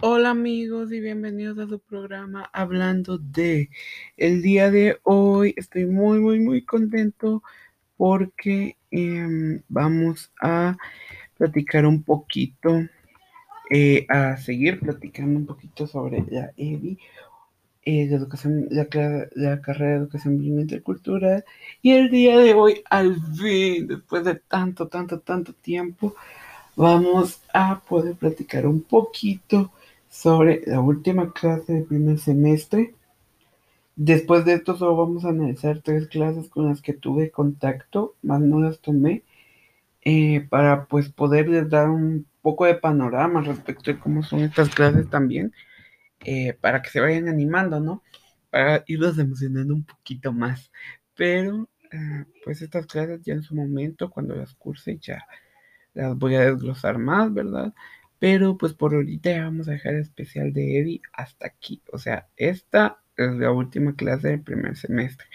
Hola amigos y bienvenidos a su programa Hablando de. El día de hoy estoy muy muy muy contento porque em, vamos a platicar un poquito, eh, a seguir platicando un poquito sobre la EBI, eh, la, educación, la, la, carrera de educación intercultural y el día de hoy al fin, después de tanto tanto tanto tiempo, vamos a poder platicar un poquito sobre la última clase del primer semestre. Después de esto solo vamos a analizar tres clases con las que tuve contacto, más no las tomé, eh, para pues poderles dar un poco de panorama respecto de cómo son estas clases también, eh, para que se vayan animando, ¿no? Para irlos emocionando un poquito más. Pero eh, pues estas clases ya en su momento, cuando las curse, ya las voy a desglosar más, ¿verdad? Pero pues por ahorita ya vamos a dejar el especial de Eddie hasta aquí. O sea, esta es la última clase del primer semestre.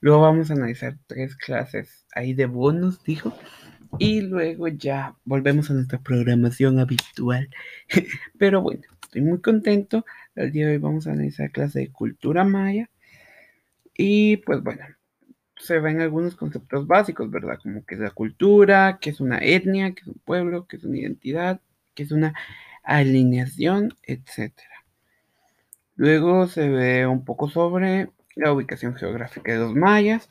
Luego vamos a analizar tres clases ahí de bonus, dijo. Y luego ya volvemos a nuestra programación habitual. Pero bueno, estoy muy contento. El día de hoy vamos a analizar clase de cultura maya. Y pues bueno, se ven algunos conceptos básicos, ¿verdad? Como que es la cultura, que es una etnia, que es un pueblo, que es una identidad, que es una alineación, etc. Luego se ve un poco sobre la ubicación geográfica de los mayas,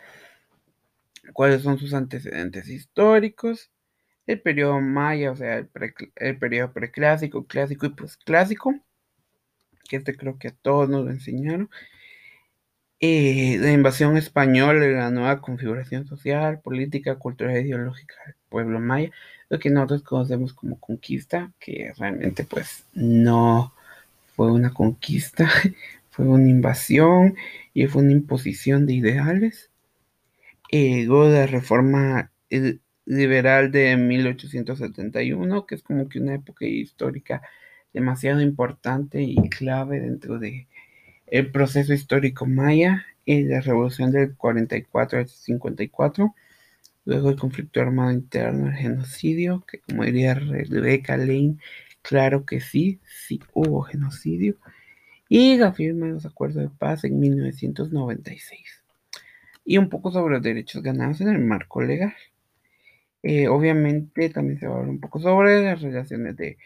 cuáles son sus antecedentes históricos, el periodo maya, o sea, el, periodo preclásico, clásico y posclásico, que este creo que a todos nos lo enseñaron. Eh, la invasión española y la nueva configuración social, política, cultural e ideológica del pueblo maya lo que nosotros conocemos como conquista, que realmente pues no fue una conquista, fue una invasión y fue una imposición de ideales. Eh, luego la reforma eh, liberal de 1871, que es como que una época histórica demasiado importante y clave dentro de el proceso histórico maya y la revolución del 44 al 54 Luego el conflicto armado interno, el genocidio, que como diría Rebecca Lane, claro que sí, sí hubo genocidio. Y la firma de los acuerdos de paz en 1996. Y un poco sobre los derechos ganados en el marco legal. Eh, obviamente también se va a hablar un poco sobre las relaciones de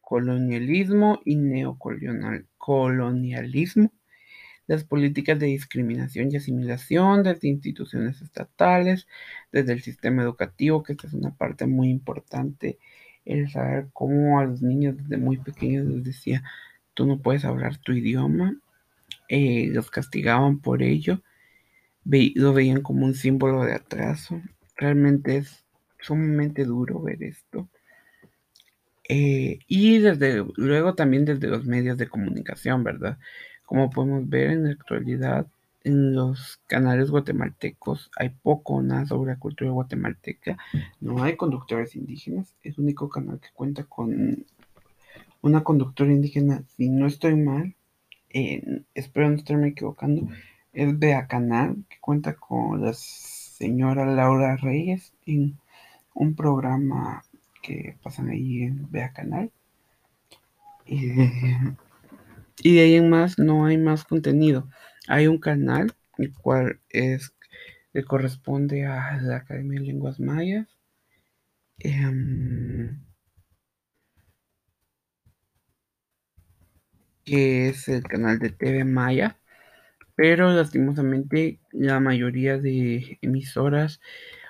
colonialismo y neocolonialismo las políticas de discriminación y asimilación desde instituciones estatales, desde el sistema educativo, que esta es una parte muy importante, el saber cómo a los niños desde muy pequeños les decía, tú no puedes hablar tu idioma, eh, los castigaban por ello, lo veían como un símbolo de atraso, realmente es sumamente duro ver esto. Eh, y desde luego también desde los medios de comunicación, ¿verdad? Como podemos ver en la actualidad, en los canales guatemaltecos hay poco o nada sobre la cultura guatemalteca. No hay conductores indígenas. Es el único canal que cuenta con una conductora indígena. Si no estoy mal, espero no estarme equivocando, es Bea Canal, que cuenta con la señora Laura Reyes en un programa que pasan ahí en Bea Canal. Y de ahí en más no hay más contenido. Hay un canal, el cual es que corresponde a la Academia de Lenguas Mayas. Em, que es el canal de TV Maya, pero lastimosamente la mayoría de emisoras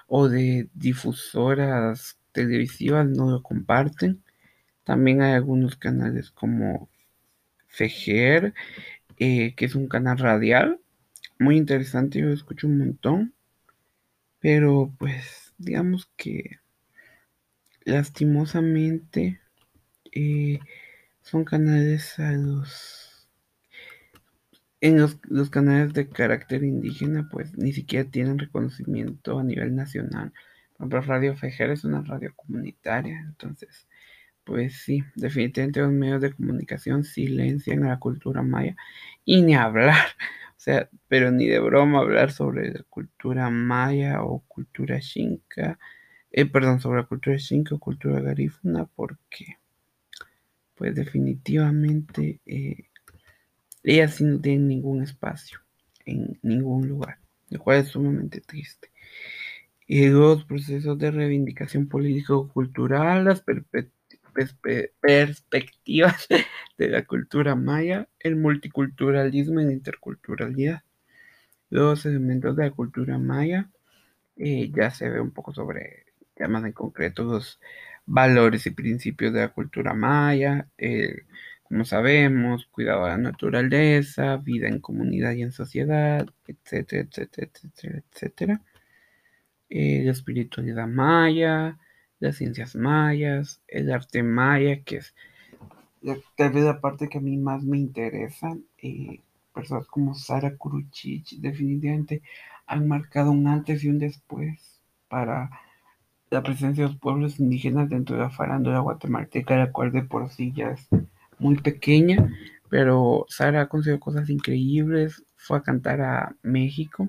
o de difusoras televisivas no lo comparten. También hay algunos canales como Fejer, eh, que es un canal radial. Muy interesante, yo escucho un montón. Pero pues digamos que lastimosamente eh, son canales a los en los, los, canales de carácter indígena pues ni siquiera tienen reconocimiento a nivel nacional. Por ejemplo, Radio Fejer es una radio comunitaria, entonces pues sí, definitivamente los medios de comunicación silencian a la cultura maya y ni hablar, o sea, pero ni de broma hablar sobre la cultura maya o cultura xinca, eh, perdón, sobre la cultura xinca o cultura garífuna, porque pues definitivamente eh, ella sí no tiene ningún espacio en ningún lugar, lo cual es sumamente triste. Y los procesos de reivindicación político-cultural, las perspectivas de la cultura maya, el multiculturalismo y la interculturalidad. Los elementos de la cultura maya, eh, ya se ve un poco sobre temas en concreto, los valores y principios de la cultura maya, como sabemos, cuidado de la naturaleza, vida en comunidad y en sociedad, etcétera, etcétera, etcétera, etcétera. Eh, la espiritualidad maya, las ciencias mayas, el arte maya, que es tal vez la parte que a mí más me interesa. Eh, personas como Sara Kuruchich definitivamente han marcado un antes y un después para la presencia de los pueblos indígenas dentro de la farándula guatemalteca, la cual de por sí ya es muy pequeña, pero Sara ha conseguido cosas increíbles, fue a cantar a México,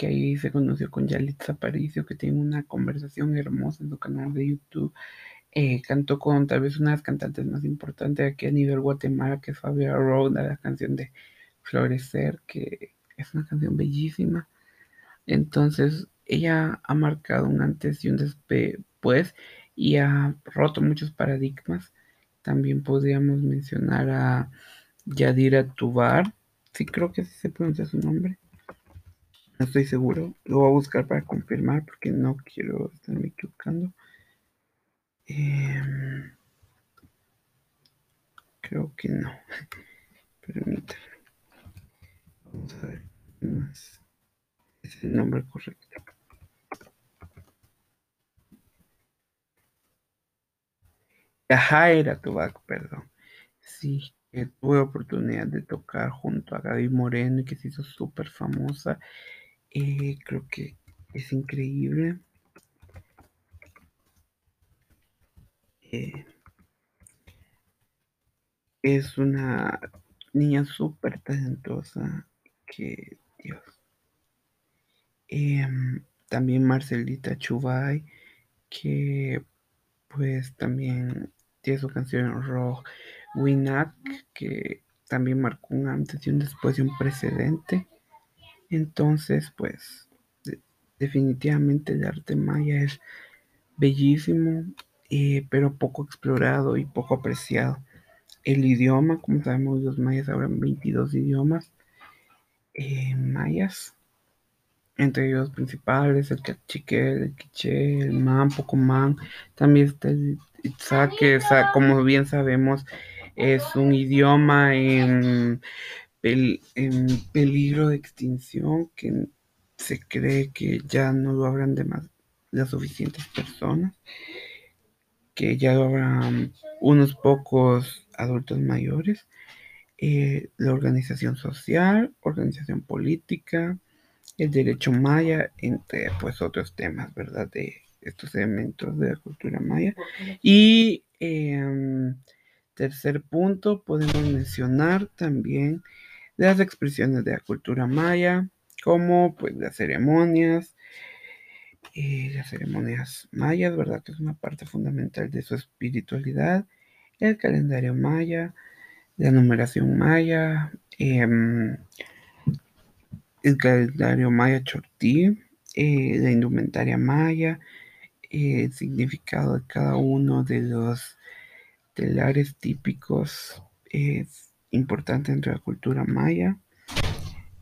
que ahí se conoció con Yalitza Aparicio, que tiene una conversación hermosa en su canal de YouTube. Eh, cantó con tal vez una de las cantantes más importantes aquí a nivel Guatemala, que es Fabiola Roda, la canción de Florecer, que es una canción bellísima. Entonces, ella ha marcado un antes y un después y ha roto muchos paradigmas. También podríamos mencionar a Yadira Tubar, sí creo que se pronuncia su nombre. No estoy seguro, lo voy a buscar para confirmar porque no quiero estarme equivocando. Em, creo que no. Permítanme. Vamos a ver. Es el nombre correcto. Jaira Tubac, perdón. Sí, que tuve oportunidad de tocar junto a Gaby Moreno y que se hizo súper famosa. Eh, creo que es increíble. Eh, es una niña súper talentosa que, Dios. Em, también Marcelita Chubay, que pues también tiene su canción Rock Winak, que también marcó un antes y un después y un precedente. Entonces, pues, definitivamente el arte maya es bellísimo, eh, pero poco explorado y poco apreciado. El idioma, como sabemos, los mayas hablan 22 idiomas eh, mayas, entre ellos principales, el cachique, el quiché, el man, pocomán, también está el itzake, como bien sabemos, es un idioma en en peligro de extinción, que se cree que ya no lo habrán de más las suficientes personas, que ya lo habrán unos pocos adultos mayores, eh, la organización social, organización política, el derecho maya, entre pues otros temas, ¿verdad? De estos elementos de la cultura maya. Y em, tercer punto, podemos mencionar también las expresiones de la cultura maya, como pues las ceremonias, eh, las ceremonias mayas, ¿verdad? Que es una parte fundamental de su espiritualidad, el calendario maya, la numeración maya, em, el calendario maya chortí, eh, la indumentaria maya, eh, el significado de cada uno de los telares típicos importante dentro de la cultura maya,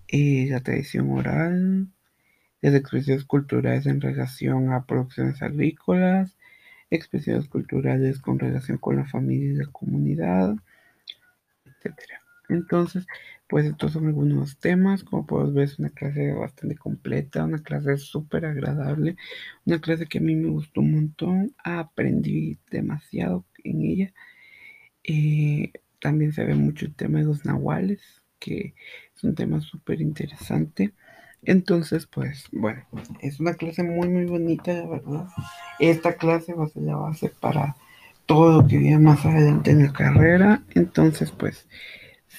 y la tradición oral, las expresiones culturales en relación a producciones agrícolas, expresiones culturales con relación con la familia y la comunidad, etc. Entonces, pues estos son algunos temas, como puedes ver es una clase bastante completa, una clase súper agradable, una clase que a mí me gustó un montón, aprendí demasiado en ella. Eh, también se ve mucho el tema de los nahuales, que es un tema súper interesante. Entonces, pues, bueno, es una clase muy, muy bonita, la verdad. Esta clase va a ser la base para todo lo que viene más adelante en la carrera. Entonces, pues,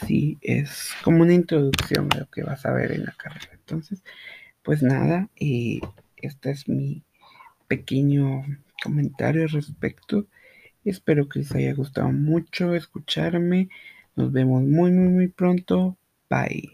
sí, es como una introducción a lo que vas a ver en la carrera. Entonces, pues nada, y este es mi pequeño comentario respecto. Espero que les haya gustado mucho escucharme. Nos vemos muy, muy, muy pronto. Bye.